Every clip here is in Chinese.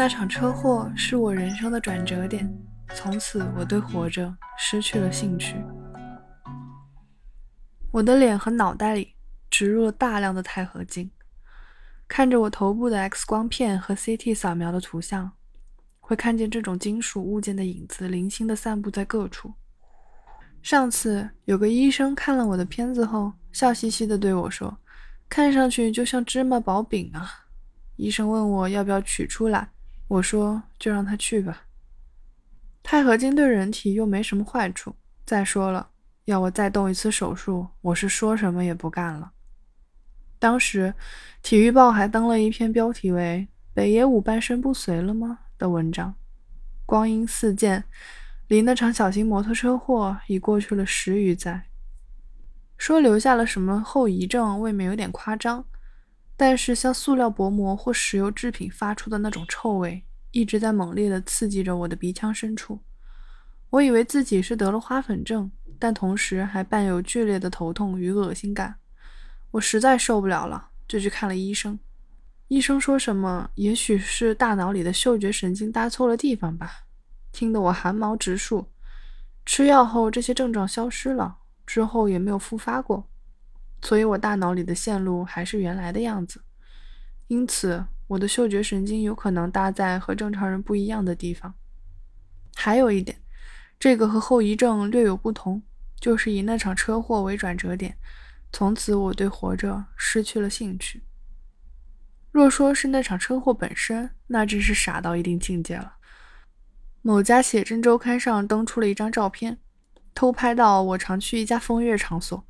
那场车祸是我人生的转折点，从此我对活着失去了兴趣。我的脸和脑袋里植入了大量的钛合金，看着我头部的 X 光片和 CT 扫描的图像，会看见这种金属物件的影子零星的散布在各处。上次有个医生看了我的片子后，笑嘻嘻地对我说：“看上去就像芝麻薄饼啊。”医生问我要不要取出来，我说：“就让他去吧。”钛合金对人体又没什么坏处。再说了，要我再动一次手术，我是说什么也不干了。当时，体育报还登了一篇标题为“北野武半身不遂了吗”的文章。光阴似箭。离那场小型摩托车祸已过去了十余载，说留下了什么后遗症，未免有点夸张。但是像塑料薄膜或石油制品发出的那种臭味，一直在猛烈地刺激着我的鼻腔深处。我以为自己是得了花粉症，但同时还伴有剧烈的头痛与恶心感。我实在受不了了，就去看了医生。医生说什么，也许是大脑里的嗅觉神经搭错了地方吧。听得我汗毛直竖，吃药后这些症状消失了，之后也没有复发过，所以我大脑里的线路还是原来的样子。因此，我的嗅觉神经有可能搭在和正常人不一样的地方。还有一点，这个和后遗症略有不同，就是以那场车祸为转折点，从此我对活着失去了兴趣。若说是那场车祸本身，那真是傻到一定境界了。某家写真周刊上登出了一张照片，偷拍到我常去一家风月场所。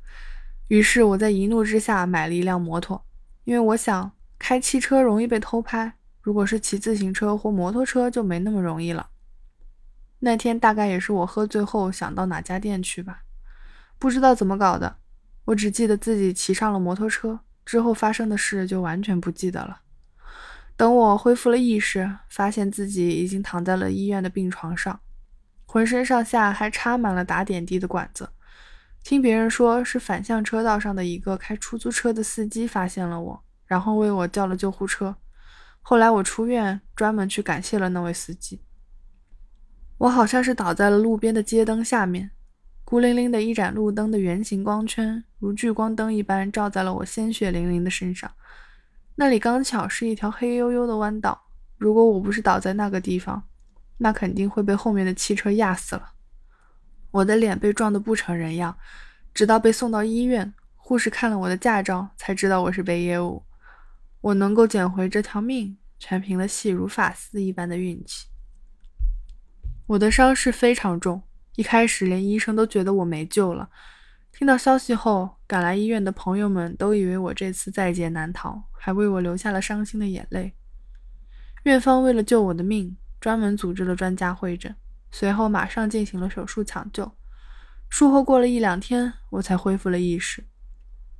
于是我在一怒之下买了一辆摩托，因为我想开汽车容易被偷拍，如果是骑自行车或摩托车就没那么容易了。那天大概也是我喝醉后想到哪家店去吧，不知道怎么搞的，我只记得自己骑上了摩托车，之后发生的事就完全不记得了。等我恢复了意识，发现自己已经躺在了医院的病床上，浑身上下还插满了打点滴的管子。听别人说是反向车道上的一个开出租车的司机发现了我，然后为我叫了救护车。后来我出院，专门去感谢了那位司机。我好像是倒在了路边的街灯下面，孤零零的一盏路灯的圆形光圈，如聚光灯一般照在了我鲜血淋淋的身上。那里刚巧是一条黑黝黝的弯道，如果我不是倒在那个地方，那肯定会被后面的汽车压死了。我的脸被撞得不成人样，直到被送到医院，护士看了我的驾照，才知道我是北野武。我能够捡回这条命，全凭了细如发丝一般的运气。我的伤势非常重，一开始连医生都觉得我没救了。听到消息后，赶来医院的朋友们都以为我这次在劫难逃，还为我流下了伤心的眼泪。院方为了救我的命，专门组织了专家会诊，随后马上进行了手术抢救。术后过了一两天，我才恢复了意识。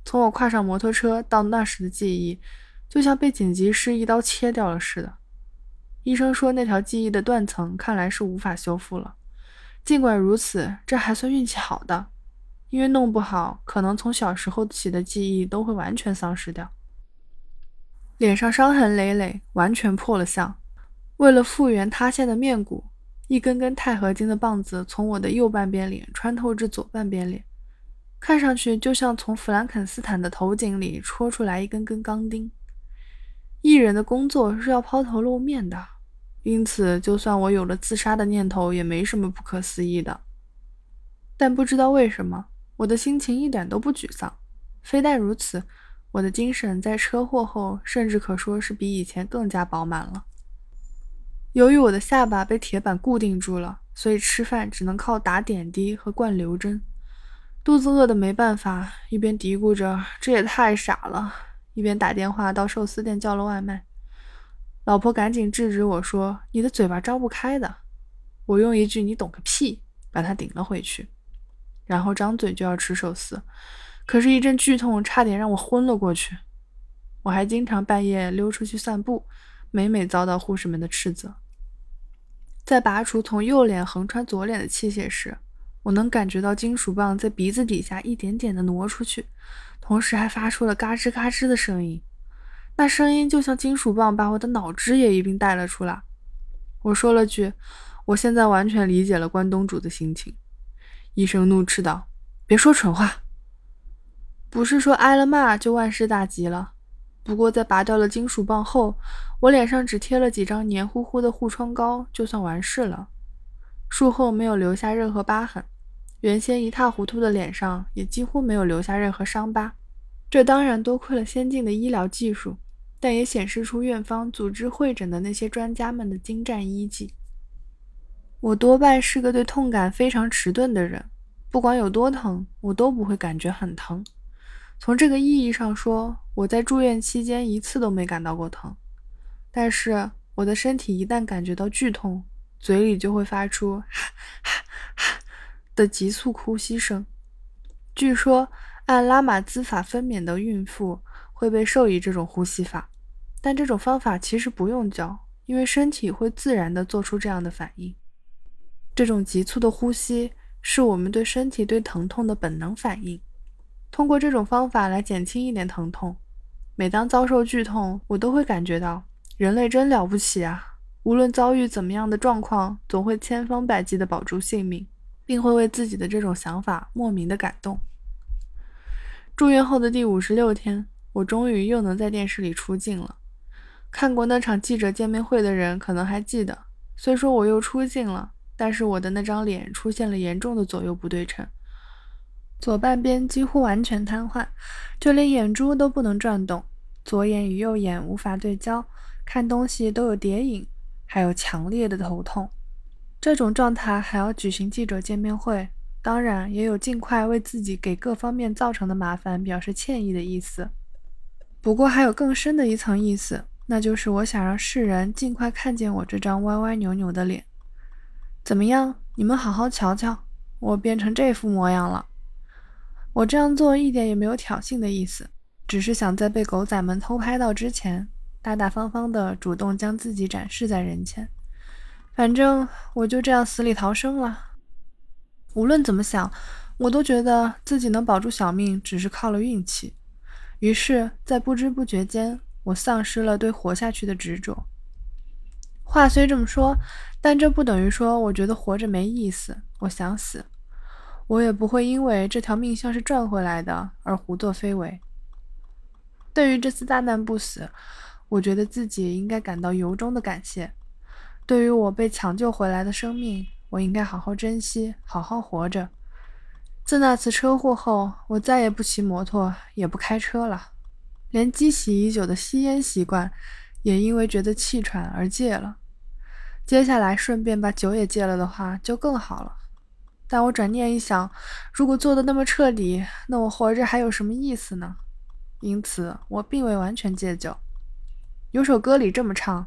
从我跨上摩托车到那时的记忆，就像被紧急师一刀切掉了似的。医生说，那条记忆的断层看来是无法修复了。尽管如此，这还算运气好的。因为弄不好，可能从小时候起的记忆都会完全丧失掉。脸上伤痕累累，完全破了相。为了复原塌陷的面骨，一根根钛合金的棒子从我的右半边脸穿透至左半边脸，看上去就像从弗兰肯斯坦的头颈里戳出来一根根钢钉。艺人的工作是要抛头露面的，因此就算我有了自杀的念头，也没什么不可思议的。但不知道为什么。我的心情一点都不沮丧，非但如此，我的精神在车祸后甚至可说是比以前更加饱满了。由于我的下巴被铁板固定住了，所以吃饭只能靠打点滴和灌流针。肚子饿得没办法，一边嘀咕着这也太傻了，一边打电话到寿司店叫了外卖。老婆赶紧制止我说：“你的嘴巴张不开的。”我用一句“你懂个屁”把他顶了回去。然后张嘴就要吃寿司，可是，一阵剧痛差点让我昏了过去。我还经常半夜溜出去散步，每每遭到护士们的斥责。在拔除从右脸横穿左脸的器械时，我能感觉到金属棒在鼻子底下一点点的挪出去，同时还发出了嘎吱嘎吱的声音。那声音就像金属棒把我的脑汁也一并带了出来，我说了句：“我现在完全理解了关东煮的心情。”医生怒斥道：“别说蠢话！不是说挨了骂就万事大吉了。不过在拔掉了金属棒后，我脸上只贴了几张黏糊糊的护疮膏，就算完事了。术后没有留下任何疤痕，原先一塌糊涂的脸上也几乎没有留下任何伤疤。这当然多亏了先进的医疗技术。”但也显示出院方组织会诊的那些专家们的精湛医技。我多半是个对痛感非常迟钝的人，不管有多疼，我都不会感觉很疼。从这个意义上说，我在住院期间一次都没感到过疼。但是我的身体一旦感觉到剧痛，嘴里就会发出哈哈哈的急促呼吸声。据说按拉玛兹法分娩的孕妇会被授予这种呼吸法。但这种方法其实不用教，因为身体会自然地做出这样的反应。这种急促的呼吸是我们对身体对疼痛的本能反应。通过这种方法来减轻一点疼痛。每当遭受剧痛，我都会感觉到人类真了不起啊！无论遭遇怎么样的状况，总会千方百计地保住性命，并会为自己的这种想法莫名的感动。住院后的第五十六天，我终于又能在电视里出镜了。看过那场记者见面会的人可能还记得，虽说我又出镜了，但是我的那张脸出现了严重的左右不对称，左半边几乎完全瘫痪，就连眼珠都不能转动，左眼与右眼无法对焦，看东西都有叠影，还有强烈的头痛。这种状态还要举行记者见面会，当然也有尽快为自己给各方面造成的麻烦表示歉意的意思。不过还有更深的一层意思。那就是我想让世人尽快看见我这张歪歪扭扭的脸。怎么样？你们好好瞧瞧，我变成这副模样了。我这样做一点也没有挑衅的意思，只是想在被狗仔们偷拍到之前，大大方方的主动将自己展示在人前。反正我就这样死里逃生了。无论怎么想，我都觉得自己能保住小命只是靠了运气。于是，在不知不觉间。我丧失了对活下去的执着。话虽这么说，但这不等于说我觉得活着没意思。我想死，我也不会因为这条命像是赚回来的而胡作非为。对于这次大难不死，我觉得自己应该感到由衷的感谢。对于我被抢救回来的生命，我应该好好珍惜，好好活着。自那次车祸后，我再也不骑摩托，也不开车了。连积习已久的吸烟习惯，也因为觉得气喘而戒了。接下来顺便把酒也戒了的话，就更好了。但我转念一想，如果做的那么彻底，那我活着还有什么意思呢？因此，我并未完全戒酒。有首歌里这么唱：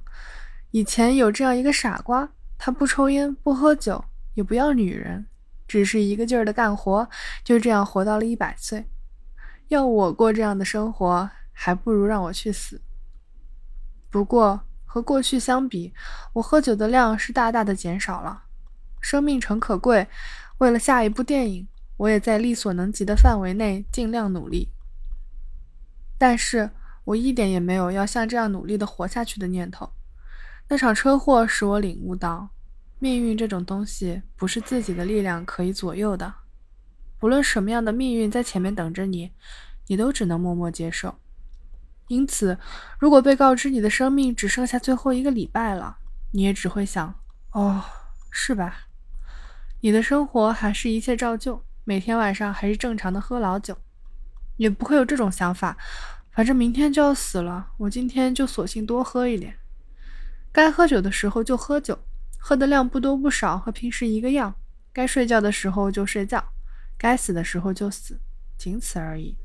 以前有这样一个傻瓜，他不抽烟，不喝酒，也不要女人，只是一个劲儿的干活，就这样活到了一百岁。要我过这样的生活。还不如让我去死。不过和过去相比，我喝酒的量是大大的减少了。生命诚可贵，为了下一部电影，我也在力所能及的范围内尽量努力。但是我一点也没有要像这样努力的活下去的念头。那场车祸使我领悟到，命运这种东西不是自己的力量可以左右的。不论什么样的命运在前面等着你，你都只能默默接受。因此，如果被告知你的生命只剩下最后一个礼拜了，你也只会想：哦，是吧？你的生活还是一切照旧，每天晚上还是正常的喝老酒，也不会有这种想法。反正明天就要死了，我今天就索性多喝一点。该喝酒的时候就喝酒，喝的量不多不少，和平时一个样。该睡觉的时候就睡觉，该死的时候就死，仅此而已。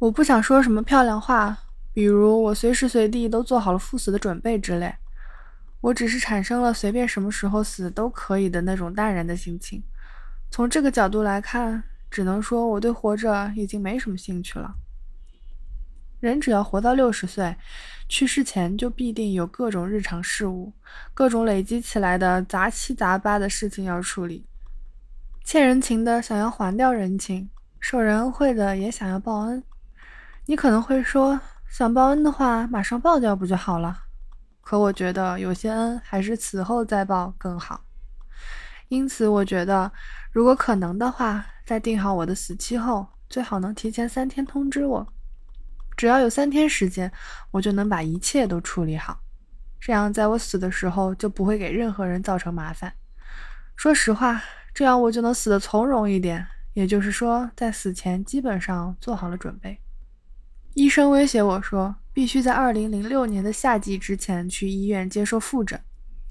我不想说什么漂亮话，比如我随时随地都做好了赴死的准备之类。我只是产生了随便什么时候死都可以的那种淡然的心情。从这个角度来看，只能说我对活着已经没什么兴趣了。人只要活到六十岁，去世前就必定有各种日常事务，各种累积起来的杂七杂八的事情要处理。欠人情的想要还掉人情，受人恩惠的也想要报恩。你可能会说，想报恩的话，马上报掉不就好了？可我觉得有些恩还是此后再报更好。因此，我觉得如果可能的话，在定好我的死期后，最好能提前三天通知我。只要有三天时间，我就能把一切都处理好。这样，在我死的时候就不会给任何人造成麻烦。说实话，这样我就能死得从容一点。也就是说，在死前基本上做好了准备。医生威胁我说，必须在2006年的夏季之前去医院接受复诊。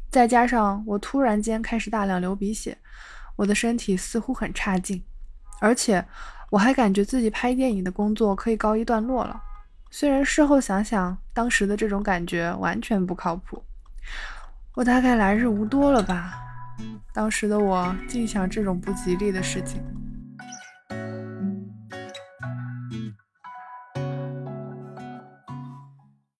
再加上我突然间开始大量流鼻血，我的身体似乎很差劲，而且我还感觉自己拍电影的工作可以告一段落了。虽然事后想想，当时的这种感觉完全不靠谱。我大概来日无多了吧？当时的我竟想这种不吉利的事情。